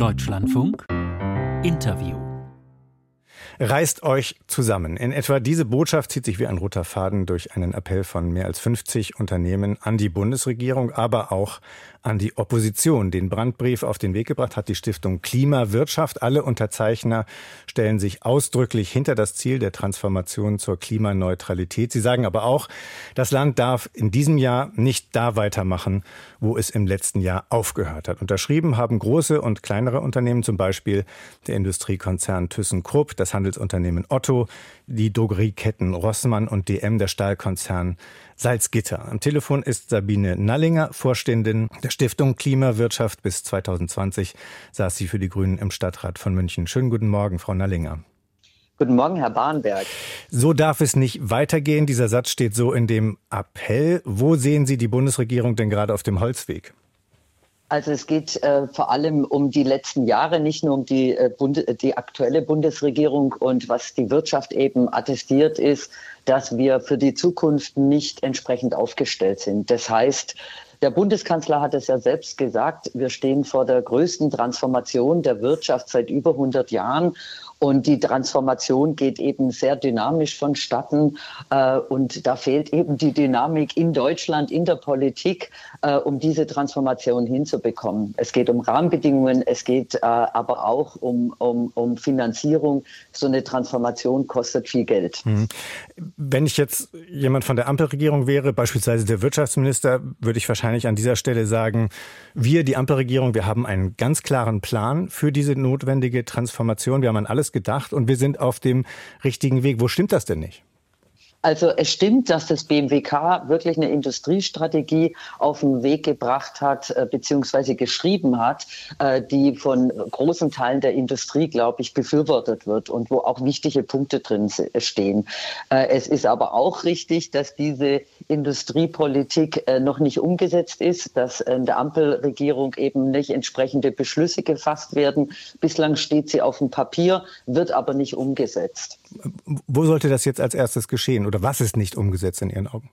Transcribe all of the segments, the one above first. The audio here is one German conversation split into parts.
Deutschlandfunk. Interview Reißt euch zusammen. In etwa diese Botschaft zieht sich wie ein roter Faden durch einen Appell von mehr als 50 Unternehmen an die Bundesregierung, aber auch an die Opposition. Den Brandbrief auf den Weg gebracht hat die Stiftung Klimawirtschaft. Alle Unterzeichner stellen sich ausdrücklich hinter das Ziel der Transformation zur Klimaneutralität. Sie sagen aber auch, das Land darf in diesem Jahr nicht da weitermachen, wo es im letzten Jahr aufgehört hat. Unterschrieben haben große und kleinere Unternehmen, zum Beispiel der Industriekonzern ThyssenKrupp, das Handelsunternehmen Otto, die Drogerieketten Rossmann und DM, der Stahlkonzern Salzgitter. Am Telefon ist Sabine Nallinger, Vorständin der Stiftung Klimawirtschaft. Bis 2020 saß sie für die Grünen im Stadtrat von München. Schönen guten Morgen, Frau Nallinger. Guten Morgen, Herr Bahnberg. So darf es nicht weitergehen. Dieser Satz steht so in dem Appell. Wo sehen Sie die Bundesregierung denn gerade auf dem Holzweg? Also es geht äh, vor allem um die letzten Jahre, nicht nur um die, äh, Bund die aktuelle Bundesregierung und was die Wirtschaft eben attestiert ist, dass wir für die Zukunft nicht entsprechend aufgestellt sind. Das heißt, der Bundeskanzler hat es ja selbst gesagt, wir stehen vor der größten Transformation der Wirtschaft seit über 100 Jahren. Und die Transformation geht eben sehr dynamisch vonstatten. Äh, und da fehlt eben die Dynamik in Deutschland, in der Politik, äh, um diese Transformation hinzubekommen. Es geht um Rahmenbedingungen, es geht äh, aber auch um, um, um Finanzierung. So eine Transformation kostet viel Geld. Mhm. Wenn ich jetzt jemand von der Ampelregierung wäre, beispielsweise der Wirtschaftsminister, würde ich wahrscheinlich an dieser Stelle sagen, wir, die Ampelregierung, wir haben einen ganz klaren Plan für diese notwendige Transformation. Wir haben an alles gedacht und wir sind auf dem richtigen Weg. Wo stimmt das denn nicht? Also es stimmt, dass das BMWK wirklich eine Industriestrategie auf den Weg gebracht hat, äh, beziehungsweise geschrieben hat, äh, die von großen Teilen der Industrie, glaube ich, befürwortet wird und wo auch wichtige Punkte drin stehen. Äh, es ist aber auch richtig, dass diese Industriepolitik noch nicht umgesetzt ist, dass in der Ampelregierung eben nicht entsprechende Beschlüsse gefasst werden. Bislang steht sie auf dem Papier, wird aber nicht umgesetzt. Wo sollte das jetzt als erstes geschehen oder was ist nicht umgesetzt in Ihren Augen?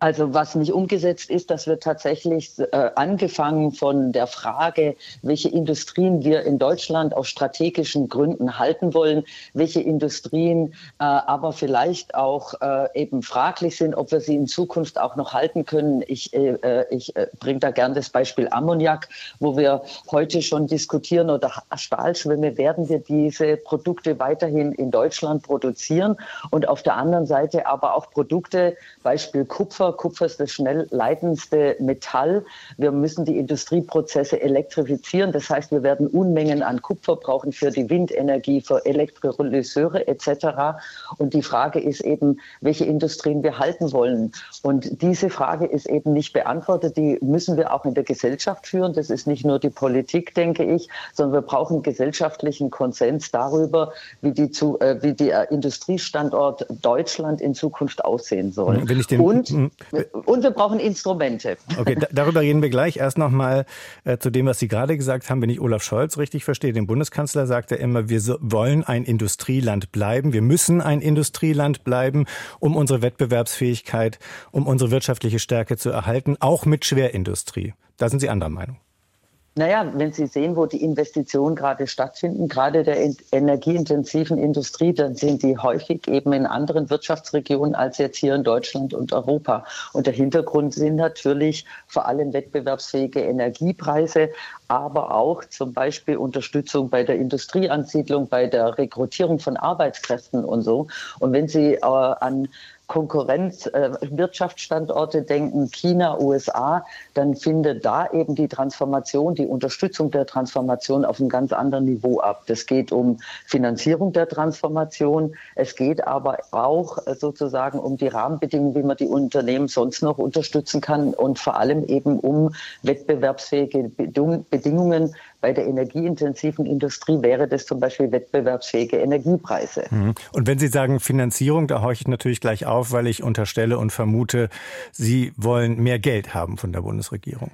Also was nicht umgesetzt ist, dass wir tatsächlich äh, angefangen von der Frage, welche Industrien wir in Deutschland aus strategischen Gründen halten wollen, welche Industrien äh, aber vielleicht auch äh, eben fraglich sind, ob wir sie in Zukunft auch noch halten können. Ich, äh, äh, ich äh, bringe da gern das Beispiel Ammoniak, wo wir heute schon diskutieren oder Stahlschwämme, werden wir diese Produkte weiterhin in Deutschland produzieren und auf der anderen Seite aber auch Produkte, Beispiel Kupfer, Kupfer. Kupfer ist das schnell leitendste Metall. Wir müssen die Industrieprozesse elektrifizieren. Das heißt, wir werden Unmengen an Kupfer brauchen für die Windenergie, für Elektrolyseure etc. Und die Frage ist eben, welche Industrien wir halten wollen. Und diese Frage ist eben nicht beantwortet. Die müssen wir auch in der Gesellschaft führen. Das ist nicht nur die Politik, denke ich, sondern wir brauchen gesellschaftlichen Konsens darüber, wie die, zu, äh, wie der Industriestandort Deutschland in Zukunft aussehen soll. Und und wir brauchen Instrumente. Okay, darüber reden wir gleich. Erst noch mal äh, zu dem, was Sie gerade gesagt haben. Wenn ich Olaf Scholz richtig verstehe, den Bundeskanzler sagt er immer, wir wollen ein Industrieland bleiben. Wir müssen ein Industrieland bleiben, um unsere Wettbewerbsfähigkeit, um unsere wirtschaftliche Stärke zu erhalten, auch mit Schwerindustrie. Da sind Sie anderer Meinung. Naja, wenn Sie sehen, wo die Investitionen gerade stattfinden, gerade der energieintensiven Industrie, dann sind die häufig eben in anderen Wirtschaftsregionen als jetzt hier in Deutschland und Europa. Und der Hintergrund sind natürlich vor allem wettbewerbsfähige Energiepreise, aber auch zum Beispiel Unterstützung bei der Industrieansiedlung, bei der Rekrutierung von Arbeitskräften und so. Und wenn Sie äh, an Konkurrenz, äh, denken, China, USA, dann findet da eben die Transformation, die Unterstützung der Transformation auf einem ganz anderen Niveau ab. Das geht um Finanzierung der Transformation. Es geht aber auch äh, sozusagen um die Rahmenbedingungen, wie man die Unternehmen sonst noch unterstützen kann und vor allem eben um wettbewerbsfähige Bedingungen bei der energieintensiven Industrie wäre das zum Beispiel wettbewerbsfähige Energiepreise. Mhm. Und wenn Sie sagen Finanzierung, da horche ich natürlich gleich auf, weil ich unterstelle und vermute, Sie wollen mehr Geld haben von der Bundesregierung.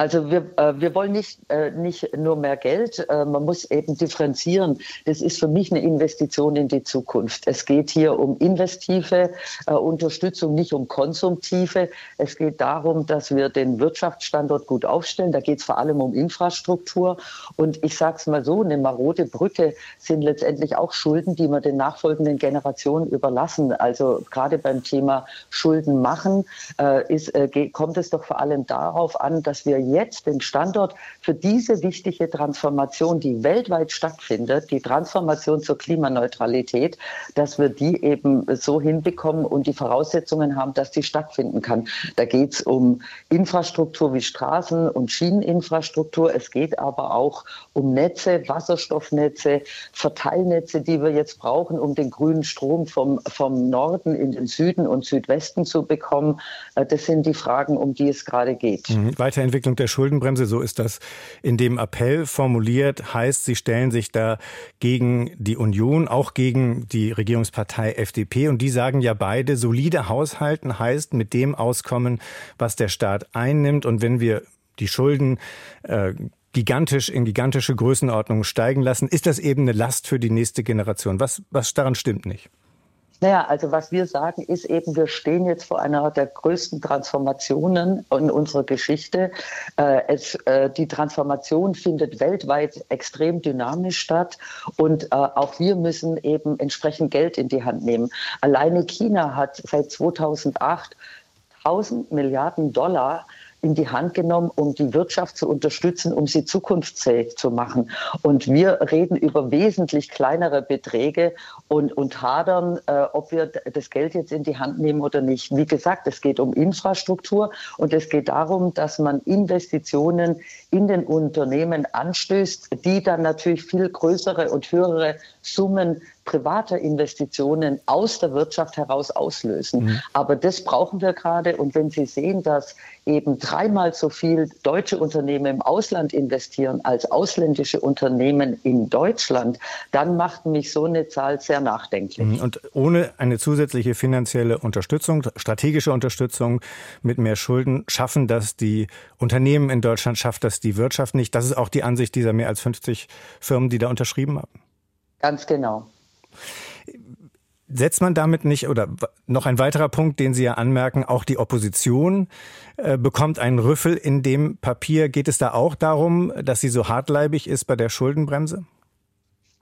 Also wir, äh, wir wollen nicht, äh, nicht nur mehr Geld, äh, man muss eben differenzieren. Das ist für mich eine Investition in die Zukunft. Es geht hier um investive äh, Unterstützung, nicht um konsumtive. Es geht darum, dass wir den Wirtschaftsstandort gut aufstellen. Da geht es vor allem um Infrastruktur. Und ich sage es mal so, eine marode Brücke sind letztendlich auch Schulden, die wir den nachfolgenden Generationen überlassen. Also gerade beim Thema Schulden machen äh, ist, äh, kommt es doch vor allem darauf an, dass wir jetzt den Standort für diese wichtige Transformation, die weltweit stattfindet, die Transformation zur Klimaneutralität, dass wir die eben so hinbekommen und die Voraussetzungen haben, dass die stattfinden kann. Da geht es um Infrastruktur wie Straßen und Schieneninfrastruktur. Es geht aber auch um Netze, Wasserstoffnetze, Verteilnetze, die wir jetzt brauchen, um den grünen Strom vom, vom Norden in den Süden und Südwesten zu bekommen. Äh, das sind die Fragen, um die es gerade geht. Mhm. Weiterentwicklung der Schuldenbremse, so ist das in dem Appell formuliert, heißt, Sie stellen sich da gegen die Union, auch gegen die Regierungspartei FDP. Und die sagen ja beide, solide Haushalten heißt mit dem auskommen, was der Staat einnimmt. Und wenn wir die Schulden äh, gigantisch in gigantische Größenordnungen steigen lassen, ist das eben eine Last für die nächste Generation. Was, was daran stimmt nicht? Naja, also was wir sagen ist eben, wir stehen jetzt vor einer der größten Transformationen in unserer Geschichte. Äh, es, äh, die Transformation findet weltweit extrem dynamisch statt und äh, auch wir müssen eben entsprechend Geld in die Hand nehmen. Alleine China hat seit 2008 1000 Milliarden Dollar in die Hand genommen, um die Wirtschaft zu unterstützen, um sie zukunftsfähig zu machen. Und wir reden über wesentlich kleinere Beträge und, und hadern, äh, ob wir das Geld jetzt in die Hand nehmen oder nicht. Wie gesagt, es geht um Infrastruktur und es geht darum, dass man Investitionen in den Unternehmen anstößt, die dann natürlich viel größere und höhere Summen privater Investitionen aus der Wirtschaft heraus auslösen. Mhm. Aber das brauchen wir gerade. Und wenn Sie sehen, dass eben dreimal so viel deutsche Unternehmen im Ausland investieren als ausländische Unternehmen in Deutschland, dann macht mich so eine Zahl sehr nachdenklich. Mhm. Und ohne eine zusätzliche finanzielle Unterstützung, strategische Unterstützung mit mehr Schulden schaffen das die Unternehmen in Deutschland, schafft das die Wirtschaft nicht. Das ist auch die Ansicht dieser mehr als 50 Firmen, die da unterschrieben haben. Ganz genau. Setzt man damit nicht, oder noch ein weiterer Punkt, den Sie ja anmerken, auch die Opposition äh, bekommt einen Rüffel in dem Papier. Geht es da auch darum, dass sie so hartleibig ist bei der Schuldenbremse?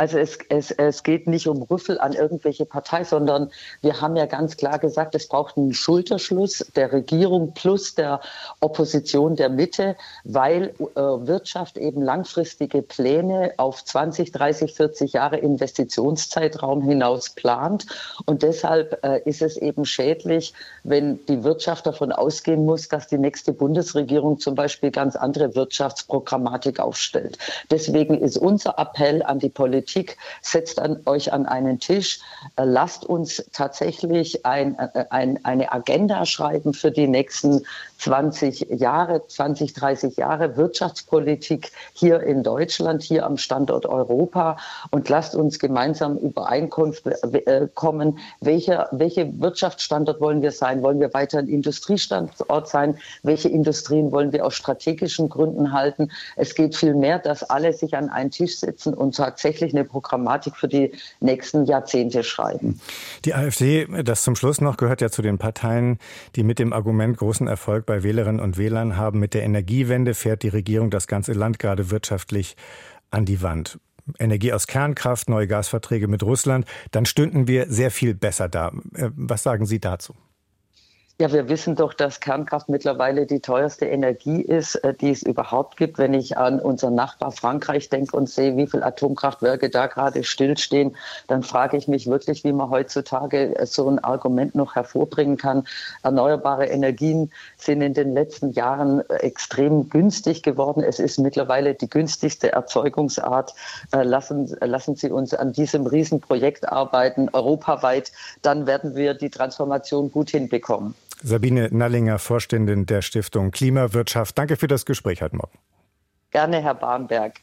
Also es, es, es geht nicht um Rüffel an irgendwelche Partei, sondern wir haben ja ganz klar gesagt, es braucht einen Schulterschluss der Regierung plus der Opposition der Mitte, weil äh, Wirtschaft eben langfristige Pläne auf 20, 30, 40 Jahre Investitionszeitraum hinaus plant. Und deshalb äh, ist es eben schädlich, wenn die Wirtschaft davon ausgehen muss, dass die nächste Bundesregierung zum Beispiel ganz andere Wirtschaftsprogrammatik aufstellt. Deswegen ist unser Appell an die Politik, Politik, setzt an, euch an einen Tisch, äh, lasst uns tatsächlich ein, äh, ein, eine Agenda schreiben für die nächsten 20 Jahre, 20, 30 Jahre Wirtschaftspolitik hier in Deutschland, hier am Standort Europa und lasst uns gemeinsam Übereinkunft äh, kommen, welcher, welche Wirtschaftsstandort wollen wir sein? Wollen wir weiter ein Industriestandort sein? Welche Industrien wollen wir aus strategischen Gründen halten? Es geht vielmehr, dass alle sich an einen Tisch setzen und tatsächlich eine Programmatik für die nächsten Jahrzehnte schreiben. Die AfD, das zum Schluss noch, gehört ja zu den Parteien, die mit dem Argument großen Erfolg bei Wählerinnen und Wählern haben. Mit der Energiewende fährt die Regierung das ganze Land gerade wirtschaftlich an die Wand. Energie aus Kernkraft, neue Gasverträge mit Russland, dann stünden wir sehr viel besser da. Äh, was sagen Sie dazu? Ja, wir wissen doch, dass Kernkraft mittlerweile die teuerste Energie ist, äh, die es überhaupt gibt. Wenn ich an unseren Nachbar Frankreich denke und sehe, wie viele Atomkraftwerke da gerade stillstehen, dann frage ich mich wirklich, wie man heutzutage äh, so ein Argument noch hervorbringen kann. Erneuerbare Energien sind in den letzten Jahren äh, extrem günstig geworden. Es ist mittlerweile die günstigste Erzeugungsart. Lassen, lassen Sie uns an diesem Riesenprojekt arbeiten, europaweit. Dann werden wir die Transformation gut hinbekommen. Sabine Nallinger, Vorständin der Stiftung Klimawirtschaft. Danke für das Gespräch heute Morgen. Gerne, Herr Barnberg.